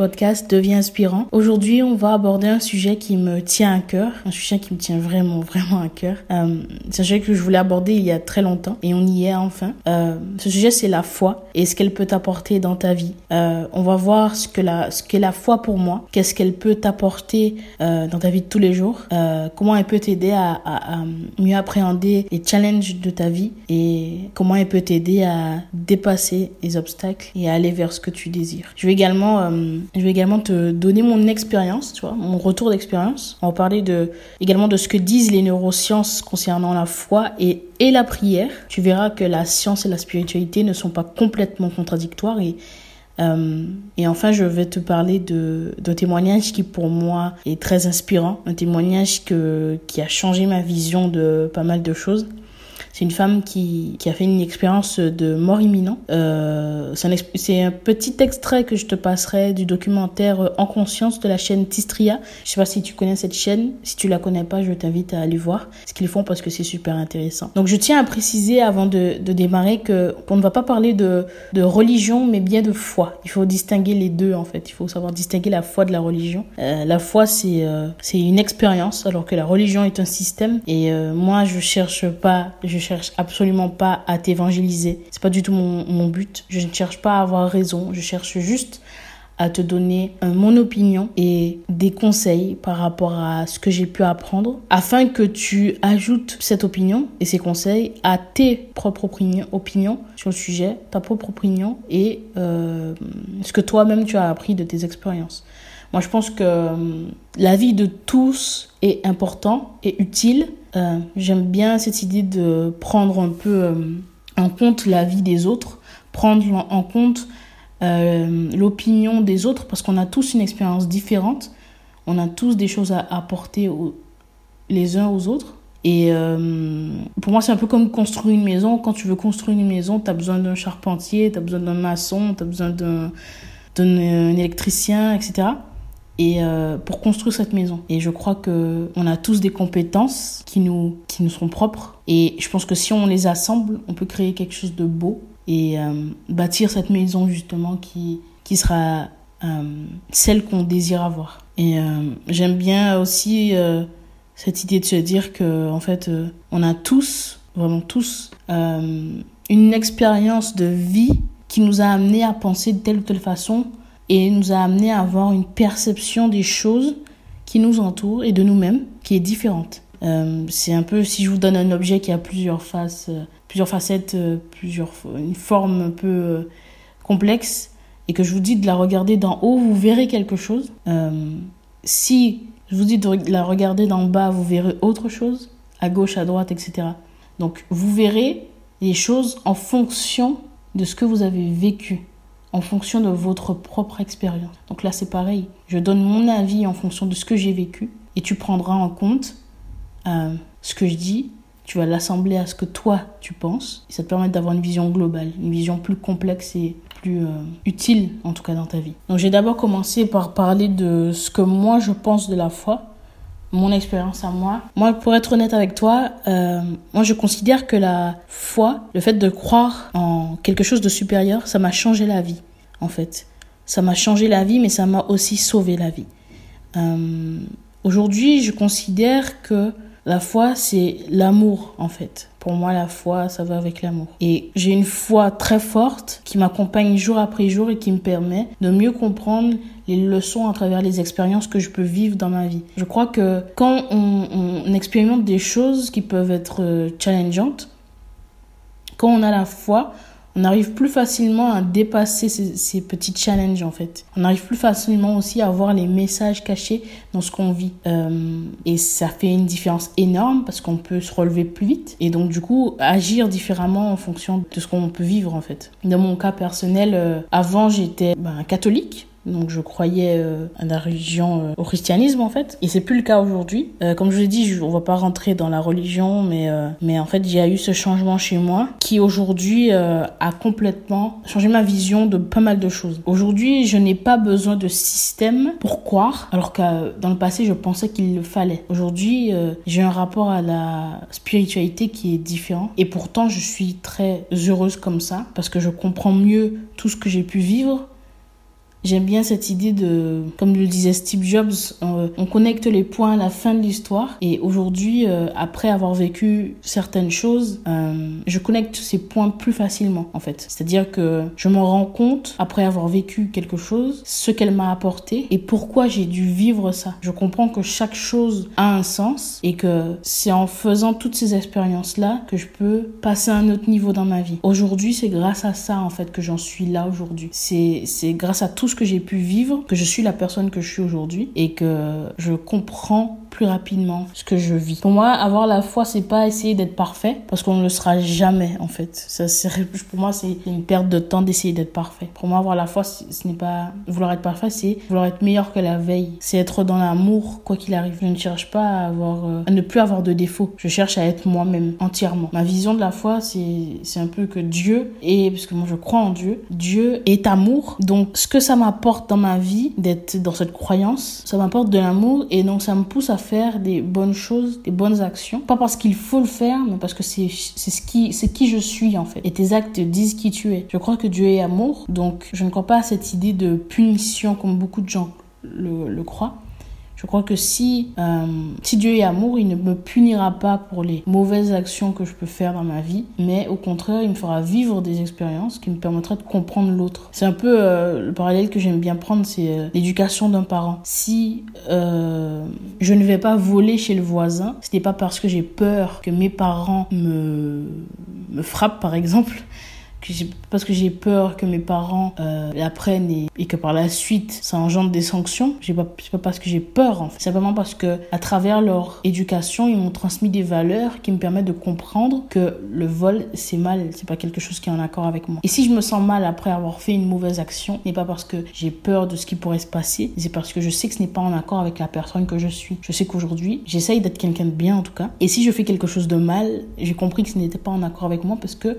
podcast Deviens inspirant. Aujourd'hui, on va aborder un sujet qui me tient à cœur, un sujet qui me tient vraiment, vraiment à cœur. Euh, c'est un sujet que je voulais aborder il y a très longtemps et on y est enfin. Euh, ce sujet, c'est la foi et ce qu'elle peut t'apporter dans ta vie. Euh, on va voir ce que la, ce qu'est la foi pour moi, qu'est-ce qu'elle peut t'apporter dans ta vie de tous les jours, comment elle peut t'aider à, mieux appréhender les challenges de ta vie et comment elle peut t'aider à dépasser les obstacles et à aller vers ce que tu désires. Je vais également, je vais également te donner mon expérience, tu vois, mon retour d'expérience. On va parler de, également de ce que disent les neurosciences concernant la foi et, et la prière. Tu verras que la science et la spiritualité ne sont pas complètement contradictoires et euh, et enfin, je vais te parler de d'un témoignage qui pour moi est très inspirant, un témoignage que, qui a changé ma vision de pas mal de choses. C'est une femme qui, qui a fait une expérience de mort imminent. Euh, c'est un, un, petit extrait que je te passerai du documentaire En conscience de la chaîne Tistria. Je sais pas si tu connais cette chaîne. Si tu la connais pas, je t'invite à aller voir ce qu'ils font parce que c'est super intéressant. Donc je tiens à préciser avant de, de démarrer que qu'on ne va pas parler de, de religion mais bien de foi. Il faut distinguer les deux en fait. Il faut savoir distinguer la foi de la religion. Euh, la foi c'est euh, c'est une expérience alors que la religion est un système. Et euh, moi je cherche pas je cherche absolument pas à t'évangéliser. C'est pas du tout mon, but. Je ne cherche pas à avoir raison. Je cherche juste à te donner mon opinion et des conseils par rapport à ce que j'ai pu apprendre afin que tu ajoutes cette opinion et ces conseils à tes propres opinions, opinions sur le sujet, ta propre opinion et euh, ce que toi-même tu as appris de tes expériences. Moi, je pense que euh, la vie de tous est important et utile. Euh, J'aime bien cette idée de prendre un peu euh, en compte la vie des autres, prendre en compte euh, l'opinion des autres, parce qu'on a tous une expérience différente. On a tous des choses à apporter aux, les uns aux autres. Et pour moi, c'est un peu comme construire une maison. Quand tu veux construire une maison, tu as besoin d'un charpentier, tu as besoin d'un maçon, tu as besoin d'un électricien, etc et euh, pour construire cette maison. Et je crois que on a tous des compétences qui nous qui nous sont propres et je pense que si on les assemble, on peut créer quelque chose de beau et euh, bâtir cette maison justement qui qui sera euh, celle qu'on désire avoir. Et j'aime bien aussi cette idée de se dire que en fait on a tous vraiment tous une expérience de vie qui nous a amené à penser de telle ou telle façon et nous a amené à avoir une perception des choses qui nous entourent et de nous-mêmes qui est différente. Euh, c'est un peu si je vous donne un objet qui a plusieurs faces, euh, plusieurs facettes, euh, plusieurs une forme un peu complexe et que je vous dis de la regarder d'en haut, vous verrez quelque chose. Si je vous dis de la regarder d'en bas, vous verrez autre chose, à gauche, à droite, etc. Donc vous verrez les choses en fonction de ce que vous avez vécu en fonction de votre propre expérience. Donc là, c'est pareil. Je donne mon avis en fonction de ce que j'ai vécu et tu prendras en compte euh, ce que je dis. Tu vas l'assembler à ce que toi, tu penses. Et ça te permet d'avoir une vision globale, une vision plus complexe et plus euh, utile, en tout cas dans ta vie. Donc j'ai d'abord commencé par parler de ce que moi, je pense de la foi mon expérience à moi. Moi, pour être honnête avec toi, euh, moi je considère que la foi, le fait de croire en quelque chose de supérieur, ça m'a changé la vie, en fait. Ça m'a changé la vie, mais ça m'a aussi sauvé la vie. Euh, Aujourd'hui, je considère que la foi, c'est l'amour, en fait. Pour moi, la foi, ça va avec l'amour. Et j'ai une foi très forte qui m'accompagne jour après jour et qui me permet de mieux comprendre les leçons à travers les expériences que je peux vivre dans ma vie. Je crois que quand on, expérimente des choses qui peuvent être challengeantes, quand on a la foi, on arrive plus facilement à dépasser ces, petits challenges en fait. On arrive plus facilement aussi à voir les messages cachés dans ce qu'on vit. Euh, et ça fait une différence énorme parce qu'on peut se relever plus vite et donc du coup agir différemment en fonction de ce qu'on peut vivre en fait. Dans mon cas personnel, euh, avant j'étais ben, catholique. Donc je croyais euh, à la religion, euh, au christianisme en fait, et c'est plus le cas aujourd'hui. Euh, comme je l'ai dit, je, on va pas rentrer dans la religion, mais mais en fait, il y a eu ce changement chez moi qui aujourd'hui a complètement changé ma vision de pas mal de choses. Aujourd'hui, je n'ai pas besoin de système pour croire, alors que dans le passé, je pensais qu'il le fallait. Aujourd'hui, j'ai un rapport à la spiritualité qui est différent, et pourtant, je suis très heureuse comme ça parce que je comprends mieux tout ce que j'ai pu vivre J'aime bien cette idée de, comme le disait Steve Jobs, on, connecte les points à la fin de l'histoire. Et aujourd'hui, euh, après avoir vécu certaines choses, euh, je connecte ces points plus facilement, en fait. C'est-à-dire que je me rends compte, après avoir vécu quelque chose, ce qu'elle m'a apporté et pourquoi j'ai dû vivre ça. Je comprends que chaque chose a un sens et que c'est en faisant toutes ces expériences-là que je peux passer à un autre niveau dans ma vie. Aujourd'hui, c'est grâce à ça, en fait, que j'en suis là aujourd'hui. C'est grâce à tout que j'ai pu vivre que je suis la personne que je suis aujourd'hui et que je comprends plus rapidement ce que je vis. Pour moi, avoir la foi, c'est pas essayer d'être parfait parce qu'on ne le sera jamais en fait. Ça, pour moi, c'est une perte de temps d'essayer d'être parfait. Pour moi, avoir la foi, ce n'est pas vouloir être parfait, c'est vouloir être meilleur que la veille. C'est être dans l'amour quoi qu'il arrive. Je ne cherche pas à avoir, euh, à ne plus avoir de défauts. Je cherche à être moi-même entièrement. Ma vision de la foi, c'est un peu que Dieu est, parce que moi je crois en Dieu, Dieu est amour. Donc ce que ça m'apporte dans ma vie d'être dans cette croyance, ça m'apporte de l'amour et donc ça me pousse à faire des bonnes choses, des bonnes actions. Pas parce qu'il faut le faire, mais parce que c'est ce qui, c'est qui je suis en fait. Et tes actes disent qui tu es. Je crois que Dieu est amour, donc je ne crois pas à cette idée de punition comme beaucoup de gens le, le croient. Je crois que si, euh, si Dieu est amour, il ne me punira pas pour les mauvaises actions que je peux faire dans ma vie, mais au contraire, il me fera vivre des expériences qui me permettraient de comprendre l'autre. C'est un peu euh, le parallèle que j'aime bien prendre, c'est euh, l'éducation d'un parent. Si je ne vais pas voler chez le voisin, ce n'est pas parce que j'ai peur que mes parents me, me frappent, par exemple, parce que j'ai peur que mes parents euh, l'apprennent et, et, que par la suite ça engendre des sanctions. C'est pas, pas parce que j'ai peur en fait. C'est simplement parce que à travers leur éducation, ils m'ont transmis des valeurs qui me permettent de comprendre que le vol c'est mal, c'est pas quelque chose qui est en accord avec moi. Et si je me sens mal après avoir fait une mauvaise action, n'est pas parce que j'ai peur de ce qui pourrait se passer, c'est parce que je sais que ce n'est pas en accord avec la personne que je suis. Je sais qu'aujourd'hui, j'essaye d'être quelqu'un de bien en tout cas. Et si je fais quelque chose de mal, j'ai compris que ce n'était pas en accord avec moi parce que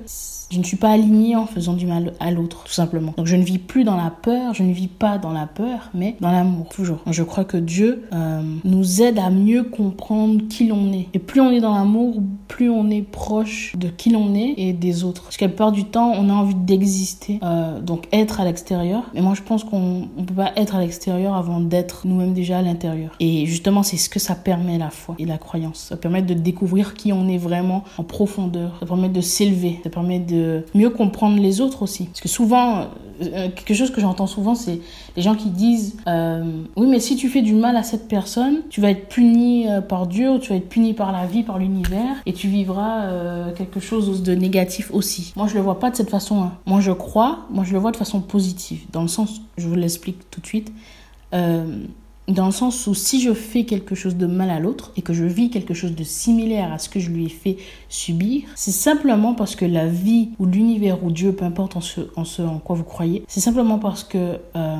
je ne suis pas alignée en faisant du mal à l'autre, tout simplement. Donc je ne vis plus dans la peur, je ne vis pas dans la peur, mais dans l'amour, toujours. je crois que Dieu euh, nous aide à mieux comprendre qui l'on est. Et plus on est dans l'amour, plus on est proche de qui l'on est et des autres. Parce qu'à la plupart du temps, on a envie d'exister, euh, donc être à l'extérieur. Mais moi, je pense qu'on ne peut pas être à l'extérieur avant d'être nous-mêmes déjà à l'intérieur. Et justement, c'est ce que ça permet la foi et la croyance. Ça permet de découvrir qui on est vraiment en profondeur. Ça permet de s'élever. Ça permet de mieux comprendre les autres aussi. Parce que souvent, euh, quelque chose que j'entends souvent, c'est les gens qui disent euh, Oui, mais si tu fais du mal à cette personne, tu vas être puni euh, par Dieu, tu vas être puni par la vie, par l'univers, et tu vivras quelque chose de négatif aussi. Moi, je le vois pas de cette façon. Hein. Moi, je crois, moi, je le vois de façon positive. Dans le sens, je vous l'explique tout de suite dans le sens où si je fais quelque chose de mal à l'autre et que je vis quelque chose de similaire à ce que je lui ai fait subir, c'est simplement parce que la vie ou l'univers ou Dieu, peu importe en ce en, ce, en quoi vous croyez, c'est simplement parce que euh,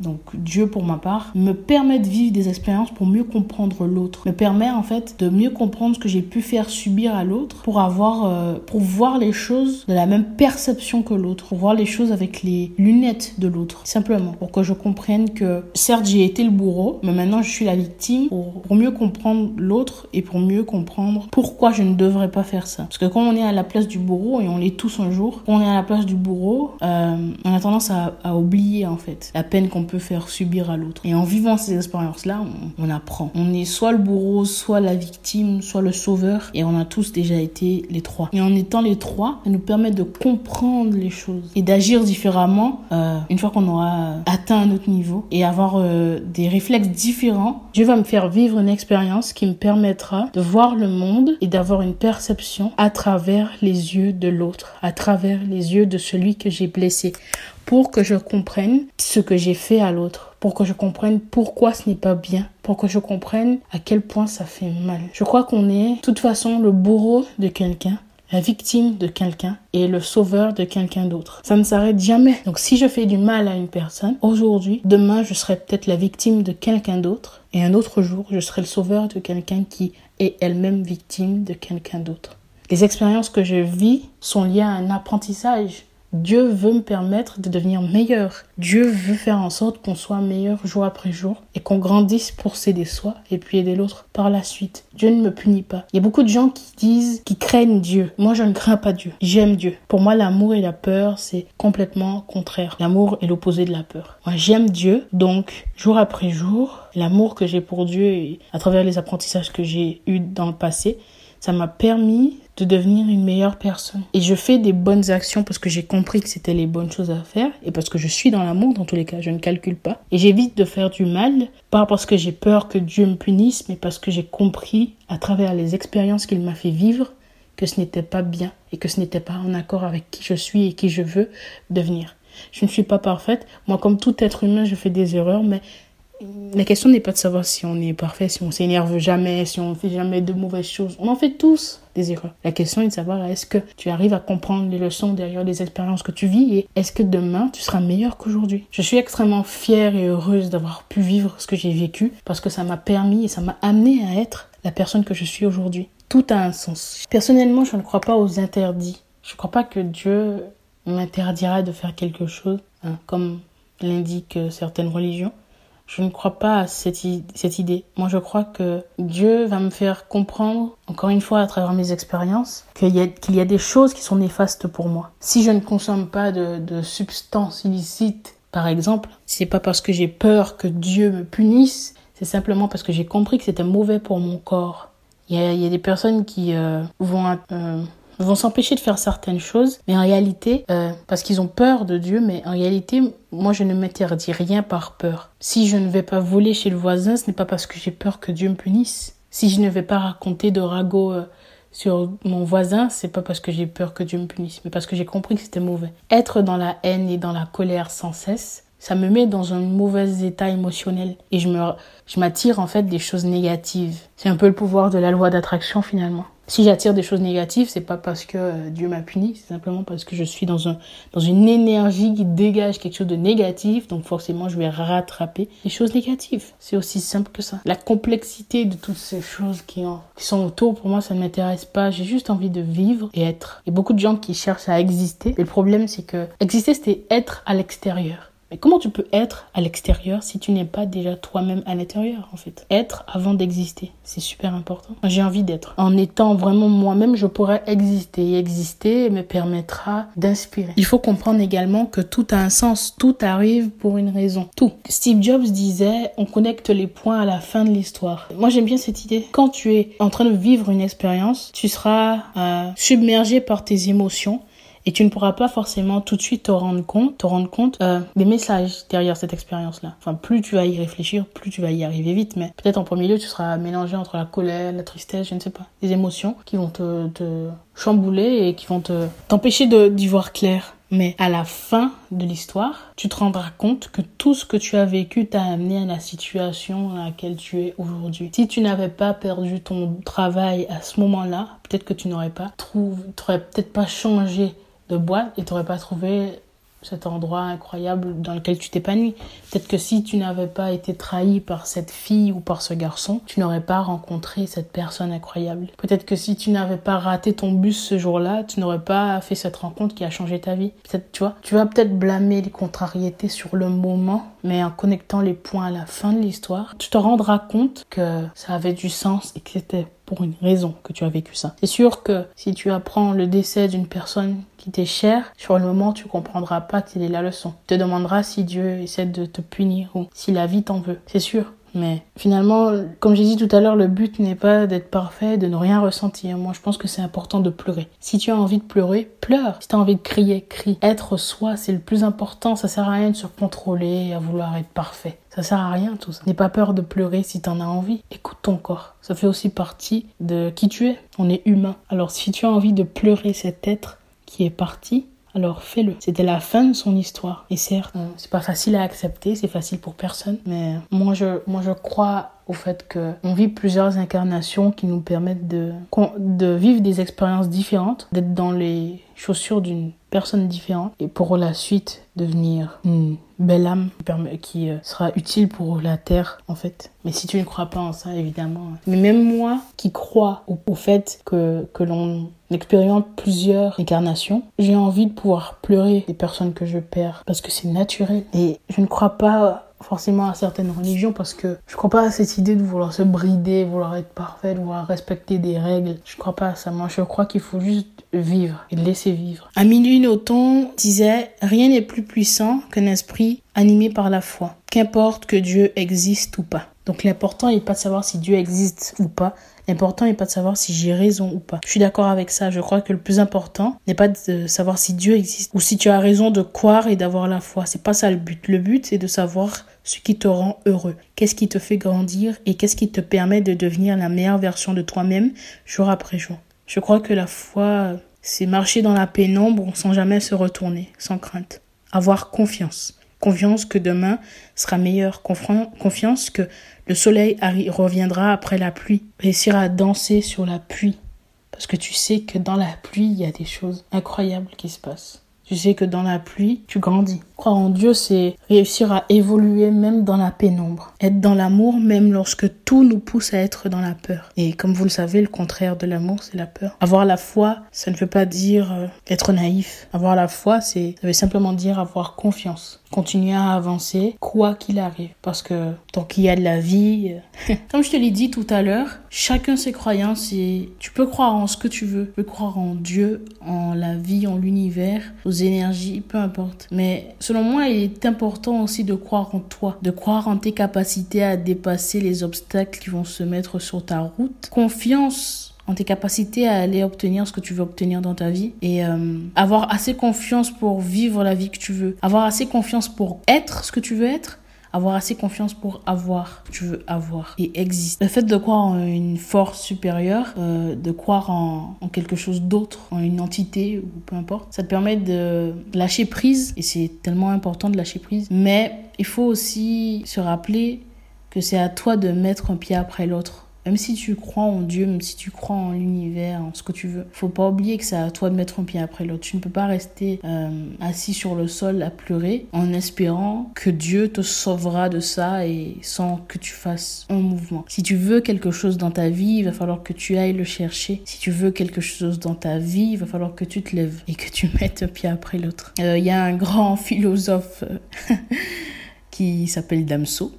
donc Dieu pour ma part me permet de vivre des expériences pour mieux comprendre l'autre, me permet en fait de mieux comprendre ce que j'ai pu faire subir à l'autre pour avoir euh, pour voir les choses de la même perception que l'autre, pour voir les choses avec les lunettes de l'autre, simplement. Pour que je comprenne que certes j'ai été le bourreau mais maintenant je suis la victime pour, mieux comprendre l'autre et pour mieux comprendre pourquoi je ne devrais pas faire ça. Parce que quand on est à la place du bourreau, et on l'est tous un jour, quand on est à la place du bourreau, euh, on a tendance à, oublier en fait la peine qu'on peut faire subir à l'autre. Et en vivant ces expériences-là, on, apprend. On est soit le bourreau, soit la victime, soit le sauveur, et on a tous déjà été les trois. Et en étant les trois, ça nous permet de comprendre les choses et d'agir différemment euh, une fois qu'on aura atteint un autre niveau et avoir euh, des réflexes différents, Dieu va me faire vivre une expérience qui me permettra de voir le monde et d'avoir une perception à travers les yeux de l'autre, à travers les yeux de celui que j'ai blessé, pour que je comprenne ce que j'ai fait à l'autre, pour que je comprenne pourquoi ce n'est pas bien, pour que je comprenne à quel point ça fait mal. Je crois qu'on est, de toute façon, le bourreau de quelqu'un la victime de quelqu'un et le sauveur de quelqu'un d'autre. Ça ne s'arrête jamais. Donc si je fais du mal à une personne, aujourd'hui, demain, je serai peut-être la victime de quelqu'un d'autre et un autre jour, je serai le sauveur de quelqu'un qui est elle-même victime de quelqu'un d'autre. Les expériences que je vis sont liées à un apprentissage Dieu veut me permettre de devenir meilleur. Dieu veut faire en sorte qu'on soit meilleur jour après jour et qu'on grandisse pour s'aider soi et puis aider l'autre par la suite. Dieu ne me punit pas. Il y a beaucoup de gens qui disent, qui craignent Dieu. Moi, je ne crains pas Dieu. J'aime Dieu. Pour moi, l'amour et la peur, c'est complètement contraire. L'amour est l'opposé de la peur. Moi, j'aime Dieu. Donc, jour après jour, l'amour que j'ai pour Dieu et à travers les apprentissages que j'ai eus dans le passé, ça m'a permis de devenir une meilleure personne. Et je fais des bonnes actions parce que j'ai compris que c'était les bonnes choses à faire et parce que je suis dans l'amour dans tous les cas, je ne calcule pas. Et j'évite de faire du mal, pas parce que j'ai peur que Dieu me punisse, mais parce que j'ai compris à travers les expériences qu'il m'a fait vivre que ce n'était pas bien et que ce n'était pas en accord avec qui je suis et qui je veux devenir. Je ne suis pas parfaite. Moi, comme tout être humain, je fais des erreurs, mais la question n'est pas de savoir si on est parfait, si on s'énerve jamais, si on fait jamais de mauvaises choses. On en fait tous des erreurs. La question est de savoir est-ce que tu arrives à comprendre les leçons derrière les expériences que tu vis et est-ce que demain tu seras meilleur qu'aujourd'hui? Je suis extrêmement fière et heureuse d'avoir pu vivre ce que j'ai vécu parce que ça m'a permis et ça m'a amené à être la personne que je suis aujourd'hui. Tout a un sens. Personnellement, je ne crois pas aux interdits. Je ne crois pas que Dieu m'interdira de faire quelque chose, hein, comme l'indiquent certaines religions. Je ne crois pas à cette, cette idée. Moi, je crois que Dieu va me faire comprendre, encore une fois, à travers mes expériences, qu'il y, y a des choses qui sont néfastes pour moi. Si je ne consomme pas de, de substances illicites, par exemple, c'est pas parce que j'ai peur que Dieu me punisse, c'est simplement parce que j'ai compris que c'était mauvais pour mon corps. Il y y a des personnes qui euh, vont euh, vont s'empêcher de faire certaines choses, mais en réalité, euh, parce qu'ils ont peur de Dieu, mais en réalité, moi, je ne m'interdis rien par peur. Si je ne vais pas voler chez le voisin, ce n'est pas parce que j'ai peur que Dieu me punisse. Si je ne vais pas raconter de ragots euh, sur mon voisin, c'est pas parce que j'ai peur que Dieu me punisse, mais parce que j'ai compris que c'était mauvais. Être dans la haine et dans la colère sans cesse, ça me met dans un mauvais état émotionnel et je me je m'attire en fait des choses négatives. C'est un peu le pouvoir de la loi d'attraction finalement. Si j'attire des choses négatives, c'est pas parce que euh, Dieu m'a puni, c'est simplement parce que je suis dans un dans une énergie qui dégage quelque chose de négatif, donc forcément je vais rattraper les choses négatives. C'est aussi simple que ça. La complexité de toutes ces choses qui, qui sont autour, pour moi, ça ne m'intéresse pas. J'ai juste envie de vivre et être. Il y a beaucoup de gens qui cherchent à exister. Et le problème, c'est que exister, c'était être à l'extérieur. Mais comment tu peux être à l'extérieur si tu n'es pas déjà toi-même à l'intérieur, en fait? Être avant d'exister, c'est super important. J'ai envie d'être. En étant vraiment moi-même, je pourrais exister. Et exister me permettra d'inspirer. Il faut comprendre également que tout a un sens. Tout arrive pour une raison. Tout. Steve Jobs disait, on connecte les points à la fin de l'histoire. Moi, j'aime bien cette idée. Quand tu es en train de vivre une expérience, tu seras euh, submergé par tes émotions et tu ne pourras pas forcément tout de suite te rendre compte, te rendre compte euh, des messages derrière cette expérience-là. Enfin, plus tu vas y réfléchir, plus tu vas y arriver vite, mais peut-être en premier lieu, tu seras mélangé entre la colère, la tristesse, je ne sais pas, des émotions qui vont te, chambouler et qui vont te t'empêcher d'y voir clair. Mais à la fin de l'histoire, tu te rendras compte que tout ce que tu as vécu t'a amené à la situation à laquelle tu es aujourd'hui. Si tu n'avais pas perdu ton travail à ce moment-là, peut-être que tu n'aurais pas trouvé, peut-être pas changé boîte et tu n'aurais pas trouvé cet endroit incroyable dans lequel tu t'épanouis. Peut-être que si tu n'avais pas été trahi par cette fille ou par ce garçon, tu n'aurais pas rencontré cette personne incroyable. Peut-être que si tu n'avais pas raté ton bus ce jour-là, tu n'aurais pas fait cette rencontre qui a changé ta vie. Peut-être, tu vois, tu vas peut-être blâmer les contrariétés sur le moment, mais en connectant les points à la fin de l'histoire, tu te rendras compte que ça avait du sens et que c'était pour une raison que tu as vécu ça. C'est sûr que si tu apprends le décès d'une personne qui t'est chère, sur le moment, tu comprendras pas quelle est la leçon. Tu te demanderas si Dieu essaie de te punir ou si la vie t'en veut. C'est sûr. Mais finalement, comme j'ai dit tout à l'heure, le but n'est pas d'être parfait, de ne rien ressentir. Moi, je pense que c'est important de pleurer. Si tu as envie de pleurer, pleure. Si tu as envie de crier, crie. Être soi, c'est le plus important. Ça sert à rien de se contrôler, à vouloir être parfait. Ça sert à rien tout ça. N'aie pas peur de pleurer si tu en as envie. Écoute ton corps. Ça fait aussi partie de qui tu es. On est humain. Alors si tu as envie de pleurer cet être qui est parti, alors fais-le. C'était la fin de son histoire. Et certes, euh, c'est pas facile à accepter, c'est facile pour personne, mais moi je, moi je crois au fait qu'on vit plusieurs incarnations qui nous permettent de, de vivre des expériences différentes, d'être dans les chaussures d'une personnes différentes et pour la suite devenir une belle âme qui euh, sera utile pour la terre en fait. Mais si tu ne crois pas en ça, évidemment. Hein. Mais même moi qui crois au, fait que, que l'on expérimente plusieurs incarnations, j'ai envie de pouvoir pleurer des personnes que je perds parce que c'est naturel. Et je ne crois pas forcément à certaines religions parce que je crois pas à cette idée de vouloir se brider, vouloir être parfait, vouloir respecter des règles. Je crois pas à ça. Moi, je crois qu'il faut juste vivre et laisser vivre. Amélie Nothomb disait Rien n'est plus puissant qu'un esprit animé par la foi, qu'importe que Dieu existe ou pas. Donc l'important n'est pas de savoir si Dieu existe ou pas, L'important n'est pas de savoir si j'ai raison ou pas. Je suis d'accord avec ça. Je crois que le plus important n'est pas de savoir si Dieu existe ou si tu as raison de croire et d'avoir la foi. C'est pas ça le but. Le but, c'est de savoir ce qui te rend heureux. Qu'est-ce qui te fait grandir et qu'est-ce qui te permet de devenir la meilleure version de toi-même jour après jour? Je crois que la foi, c'est marcher dans la pénombre sans jamais se retourner, sans crainte. Avoir confiance. Confiance que demain sera meilleur. Confiance que le soleil reviendra après la pluie. Réussir à danser sur la pluie. Parce que tu sais que dans la pluie, il y a des choses incroyables qui se passent. Tu sais que dans la pluie, tu grandis. Croire en Dieu, c'est réussir à évoluer même dans la pénombre. Être dans l'amour même lorsque tout nous pousse à être dans la peur. Et comme vous le savez, le contraire de l'amour, c'est la peur. Avoir la foi, ça ne veut pas dire euh, être naïf. Avoir la foi, c'est, ça veut simplement dire avoir confiance. Continuer à avancer, quoi qu'il arrive. Parce que tant qu'il y a de la vie, euh, comme je te l'ai dit tout à l'heure, chacun ses croyances et tu peux croire en ce que tu veux. Tu peux croire en Dieu, en la vie, en l'univers, aux énergies, peu importe. Mais selon moi, il est important aussi de croire en toi, de croire en tes capacités à dépasser les obstacles qui vont se mettre sur ta route. Confiance en tes capacités à aller obtenir ce que tu veux obtenir dans ta vie et euh, avoir assez confiance pour vivre la vie que tu veux, avoir assez confiance pour être ce que tu veux être avoir assez confiance pour avoir tu veux avoir et exister. Le fait de croire en une force supérieure, euh, de croire en, en quelque chose d'autre, en une entité ou peu importe, ça te permet de lâcher prise et c'est tellement important de lâcher prise. Mais il faut aussi se rappeler que c'est à toi de mettre un pied après l'autre même si tu crois en Dieu, même si tu crois en l'univers, en ce que tu veux, faut pas oublier que c'est à toi de mettre un pied après l'autre. Tu ne peux pas rester euh, assis sur le sol à pleurer en espérant que Dieu te sauvera de ça et sans que tu fasses un mouvement. Si tu veux quelque chose dans ta vie, il va falloir que tu ailles le chercher. Si tu veux quelque chose dans ta vie, il va falloir que tu te lèves et que tu mettes un pied après l'autre. Euh, il y a un grand philosophe qui s'appelle Damso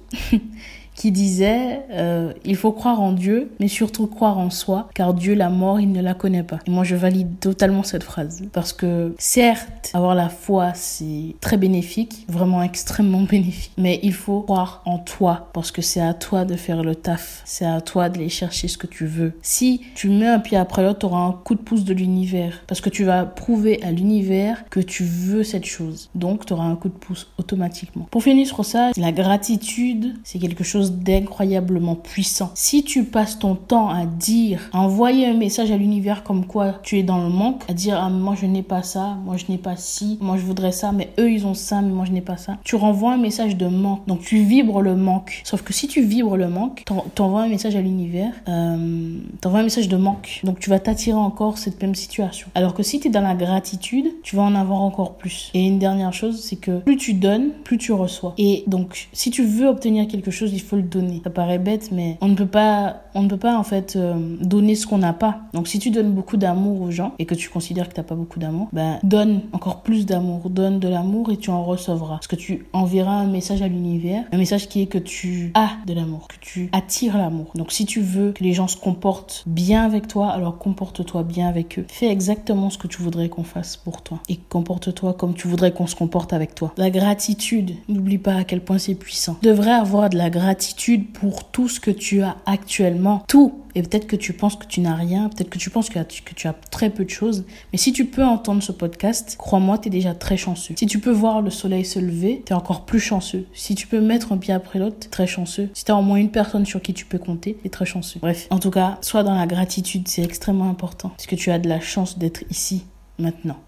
qui disait euh, il faut croire en Dieu, mais surtout croire en soi, car Dieu, la mort, il ne la connaît pas. Et moi, je valide totalement cette phrase. Parce que, certes, avoir la foi, c'est très bénéfique, vraiment extrêmement bénéfique, mais il faut croire en toi, parce que c'est à toi de faire le taf, c'est à toi d'aller chercher ce que tu veux. Si tu mets un pied après l'autre, tu auras un coup de pouce de l'univers, parce que tu vas prouver à l'univers que tu veux cette chose. Donc, tu auras un coup de pouce automatiquement. Pour finir sur ça, la gratitude, c'est quelque chose d'incroyablement puissant. Si tu passes ton temps à dire, à envoyer un message à l'univers comme quoi tu es dans le manque, à dire ah, moi je n'ai pas ça, moi je n'ai pas ci, moi je voudrais ça, mais eux ils ont ça, mais moi je n'ai pas ça. Tu renvoies un message de manque. Donc tu vibres le manque. Sauf que si tu vibres le manque, t'envoies un message à l'univers, euh, t'envoies un message de manque. Donc tu vas t'attirer encore cette même situation. Alors que si tu es dans la gratitude, tu vas en avoir encore plus. Et une dernière chose, c'est que plus tu donnes, plus tu reçois. Et donc si tu veux obtenir quelque chose, il faut le donner. Ça paraît bête, mais on ne peut pas, on ne peut pas en fait euh, donner ce qu'on n'a pas. Donc si tu donnes beaucoup d'amour aux gens et que tu considères que tu n'as pas beaucoup d'amour, ben donne encore plus d'amour, donne de l'amour et tu en recevras. Parce que tu enverras un message à l'univers, un message qui est que tu as de l'amour, que tu attires l'amour. Donc si tu veux que les gens se comportent bien avec toi, alors comporte-toi bien avec eux. Fais exactement ce que tu voudrais qu'on fasse pour toi et comporte-toi comme tu voudrais qu'on se comporte avec toi. La gratitude, n'oublie pas à quel point c'est puissant. Tu devrais avoir de la gratitude pour tout ce que tu as actuellement. Tout. Et peut-être que tu penses que tu n'as rien, peut-être que tu penses que tu, as très peu de choses. Mais si tu peux entendre ce podcast, crois-moi, tu es déjà très chanceux. Si tu peux voir le soleil se lever, tu es encore plus chanceux. Si tu peux mettre un pied après l'autre, très chanceux. Si tu as au moins une personne sur qui tu peux compter, tu es très chanceux. Bref, en tout cas, sois dans la gratitude, c'est extrêmement important. Parce que tu as de la chance d'être ici, maintenant.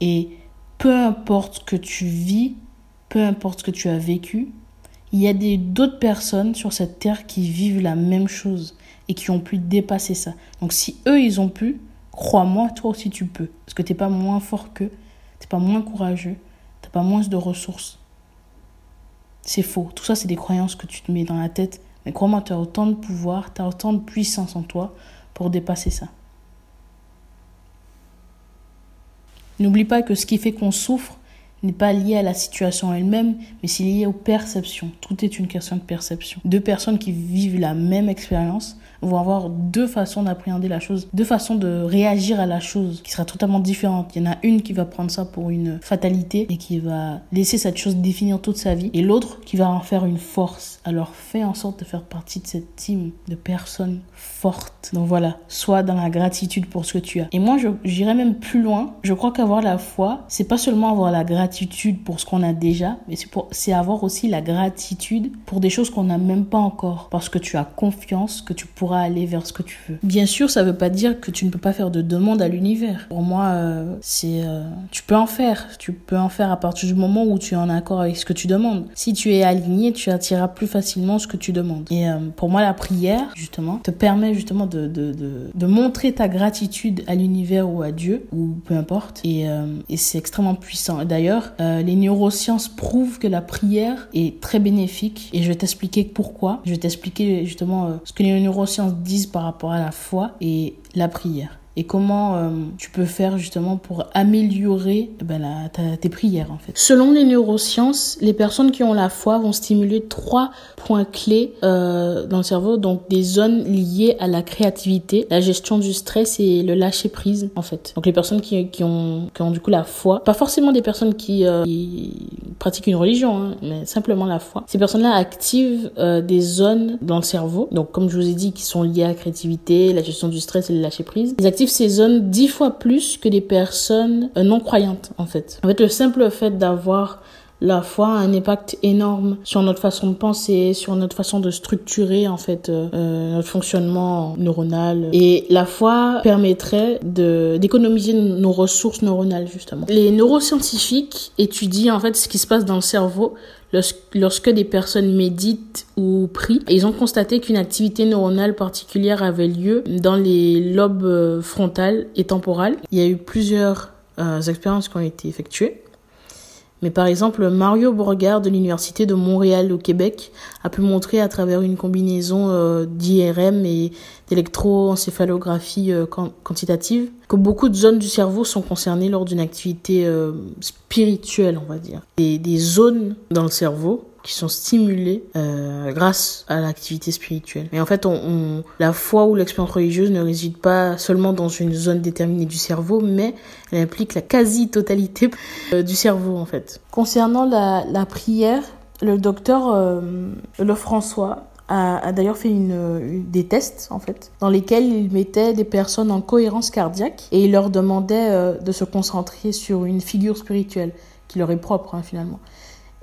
Et peu importe ce que tu vis, peu importe ce que tu as vécu, il y a d'autres personnes sur cette terre qui vivent la même chose et qui ont pu dépasser ça. Donc si eux, ils ont pu, Crois-moi, toi aussi tu peux. Parce que t'es pas moins fort qu'eux, t'es pas moins courageux, t'as pas moins de ressources. C'est faux. Tout ça, c'est des croyances que tu te mets dans la tête. Mais crois-moi, tu as autant de pouvoir, tu as autant de puissance en toi pour dépasser ça. N'oublie pas que ce qui fait qu'on souffre n'est pas lié à la situation elle-même, mais c'est lié aux perceptions. Tout est une question de perception. Deux personnes qui vivent la même expérience vont avoir deux façons d'appréhender la chose, deux façons de réagir à la chose qui sera totalement différente. Il y en a une qui va prendre ça pour une fatalité et qui va laisser cette chose définir toute sa vie, et l'autre qui va en faire une force. Alors fais en sorte de faire partie de cette team de personnes fortes. Donc voilà, sois dans la gratitude pour ce que tu as. Et moi, j'irais même plus loin. Je crois qu'avoir la foi, c'est pas seulement avoir la gratitude pour ce qu'on a déjà, mais c'est avoir aussi la gratitude pour des choses qu'on n'a même pas encore, parce que tu as confiance que tu pourras aller vers ce que tu veux. Bien sûr, ça veut pas dire que tu ne peux pas faire de demande à l'univers. Pour moi, euh, c'est euh, tu peux en faire. Tu peux en faire à partir du moment où tu es en accord avec ce que tu demandes. Si tu es aligné, tu attireras plus facilement ce que tu demandes. Et euh, pour moi, la prière, justement, te permet justement de, de, de, de montrer ta gratitude à l'univers ou à Dieu, ou peu importe. Et, et c'est extrêmement puissant. D'ailleurs, les neurosciences prouvent que la prière est très bénéfique. Et je vais t'expliquer pourquoi. Je vais t'expliquer justement ce que les neurosciences disent par rapport à la foi et la prière et comment euh, tu peux faire justement pour améliorer eh ben, la, tes prières en fait? Selon les neurosciences, les personnes qui ont la foi vont stimuler trois points clés euh, dans le cerveau, donc des zones liées à la créativité, la gestion du stress et le lâcher prise en fait. Donc les personnes qui, qui, ont, qui ont du coup la foi, pas forcément des personnes qui, euh, pratiquent une religion, hein, mais simplement la foi. Ces personnes-là activent euh, des zones dans le cerveau, donc comme je vous ai dit, qui sont liées à la créativité, la gestion du stress et le lâcher prise. Ils activent ces zones dix fois plus que des personnes euh, non croyantes, en fait. En fait, le simple fait d'avoir la foi a un impact énorme sur notre façon de penser, sur notre façon de structurer en fait euh, euh, notre fonctionnement neuronal. Et la foi permettrait d'économiser nos ressources neuronales justement. Les neuroscientifiques étudient en fait ce qui se passe dans le cerveau lorsque des personnes méditent ou prient. ils ont constaté qu'une activité neuronale particulière avait lieu dans les lobes frontal et temporal. Il y a eu plusieurs euh, expériences qui ont été effectuées. Mais par exemple, Mario Borgard de l'Université de Montréal au Québec a pu montrer à travers une combinaison euh, d'IRM et d'électroencéphalographie euh, quantitative que beaucoup de zones du cerveau sont concernées lors d'une activité euh, spirituelle, on va dire. Des zones dans le cerveau qui sont stimulés euh, grâce à l'activité spirituelle. Mais en fait, la foi ou l'expérience religieuse ne réside pas seulement dans une zone déterminée du cerveau, mais elle implique la quasi-totalité euh, du cerveau en fait. Concernant la, prière, le docteur euh, Le François a, d'ailleurs fait des tests en fait dans lesquels il mettait des personnes en cohérence cardiaque et il leur demandait euh, de se concentrer sur une figure spirituelle qui leur est propre hein, finalement.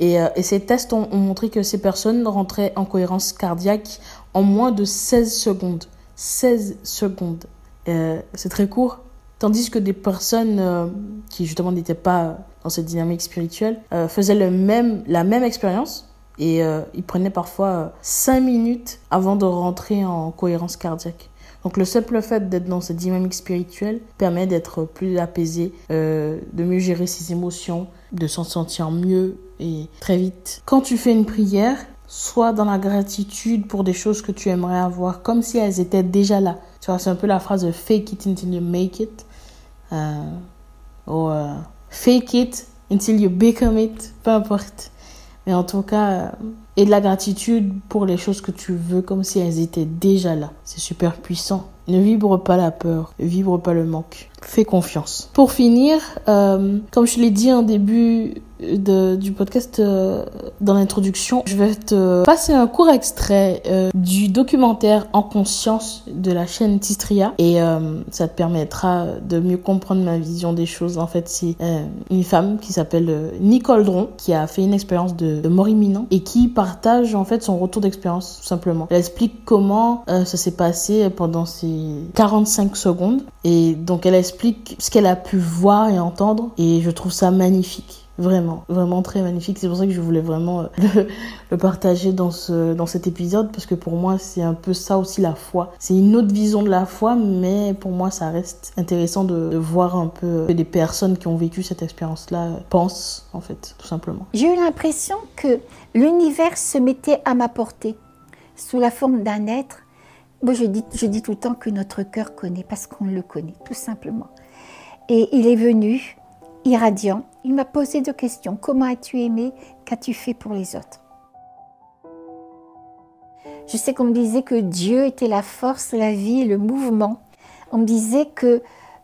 Euh, et, ces tests ont, montré que ces personnes rentraient en cohérence cardiaque en moins de 16 secondes. 16 secondes. Euh, c'est très court. Tandis que des personnes euh, qui justement n'étaient pas dans cette dynamique spirituelle faisaient la même expérience et ils prenaient parfois 5 minutes avant de rentrer en cohérence cardiaque. Donc le simple fait d'être dans cette dynamique spirituelle permet d'être plus apaisé, euh, de mieux gérer ses émotions, de s'en sentir mieux et très vite. Quand tu fais une prière, sois dans la gratitude pour des choses que tu aimerais avoir, comme si elles étaient déjà là. Tu vois, c'est un peu la phrase de fake it until you make it. Euh, ou euh, fake it until you become it, peu importe. Mais en tout cas, euh, et de la gratitude pour les choses que tu veux comme si elles étaient déjà là. C'est super puissant. Ne vibre pas la peur, ne vibre pas le manque. Fais confiance. Pour finir, euh, comme je l'ai dit en début de, du podcast euh, dans l'introduction, je vais te passer un court extrait euh, du documentaire En conscience de la chaîne Tistria et ça te permettra de mieux comprendre ma vision des choses. En fait, c'est une femme qui s'appelle Nicole Dron qui a fait une expérience de, de mort imminente et qui partage en fait son retour d'expérience tout simplement. Elle explique comment ça s'est passé pendant ces 45 secondes et donc elle explique ce qu'elle a pu voir et entendre et je trouve ça magnifique Vraiment, vraiment très magnifique. C'est pour ça que je voulais vraiment le, le, partager dans, ce, dans cet épisode, parce que pour moi, c'est un peu ça aussi la foi. C'est une autre vision de la foi, mais pour moi, ça reste intéressant de, de voir un peu que des personnes qui ont vécu cette expérience-là pensent, en fait, tout simplement. J'ai eu l'impression que l'univers se mettait à ma portée, sous la forme d'un être. Moi, je dis, je dis tout le temps que notre cœur connaît, parce qu'on le connaît, tout simplement. Et il est venu, irradiant. Il m'a posé deux questions. Comment as-tu aimé? Qu'as-tu fait pour les autres? Je sais qu'on me disait que Dieu était la force, la vie, le mouvement. On me disait que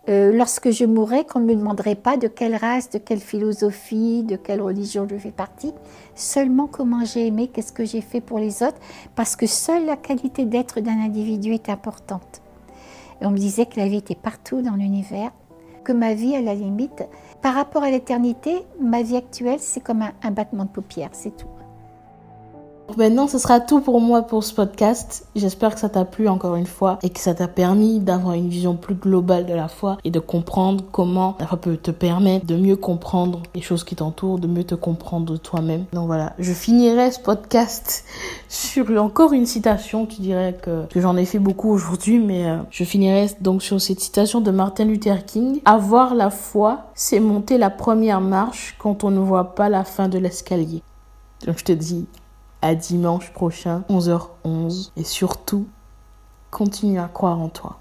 euh, lorsque je mourrais, qu'on ne me demanderait pas de quelle race, de quelle philosophie, de quelle religion je fais partie, seulement comment j'ai aimé, qu'est-ce que j'ai fait pour les autres, parce que seule la qualité d'être d'un individu est importante. On me disait que la vie était partout dans l'univers, que ma vie, à la limite, par rapport à l'éternité, ma vie actuelle, c'est comme un battement de paupières, c'est tout. Maintenant, ce sera tout pour moi pour ce podcast. J'espère que ça t'a plu encore une fois et que ça t'a permis d'avoir une vision plus globale de la foi et de comprendre comment la foi peut te permettre de mieux comprendre les choses qui t'entourent, de mieux te comprendre toi-même. Donc voilà, je finirai ce podcast sur encore une citation. Tu dirais que, j'en ai fait beaucoup aujourd'hui, mais euh, je finirai donc sur cette citation de Martin Luther King. Avoir la foi, c'est monter la première marche quand on ne voit pas la fin de l'escalier. Donc je te dis à dimanche prochain, 11h11. Et surtout, continue à croire en toi.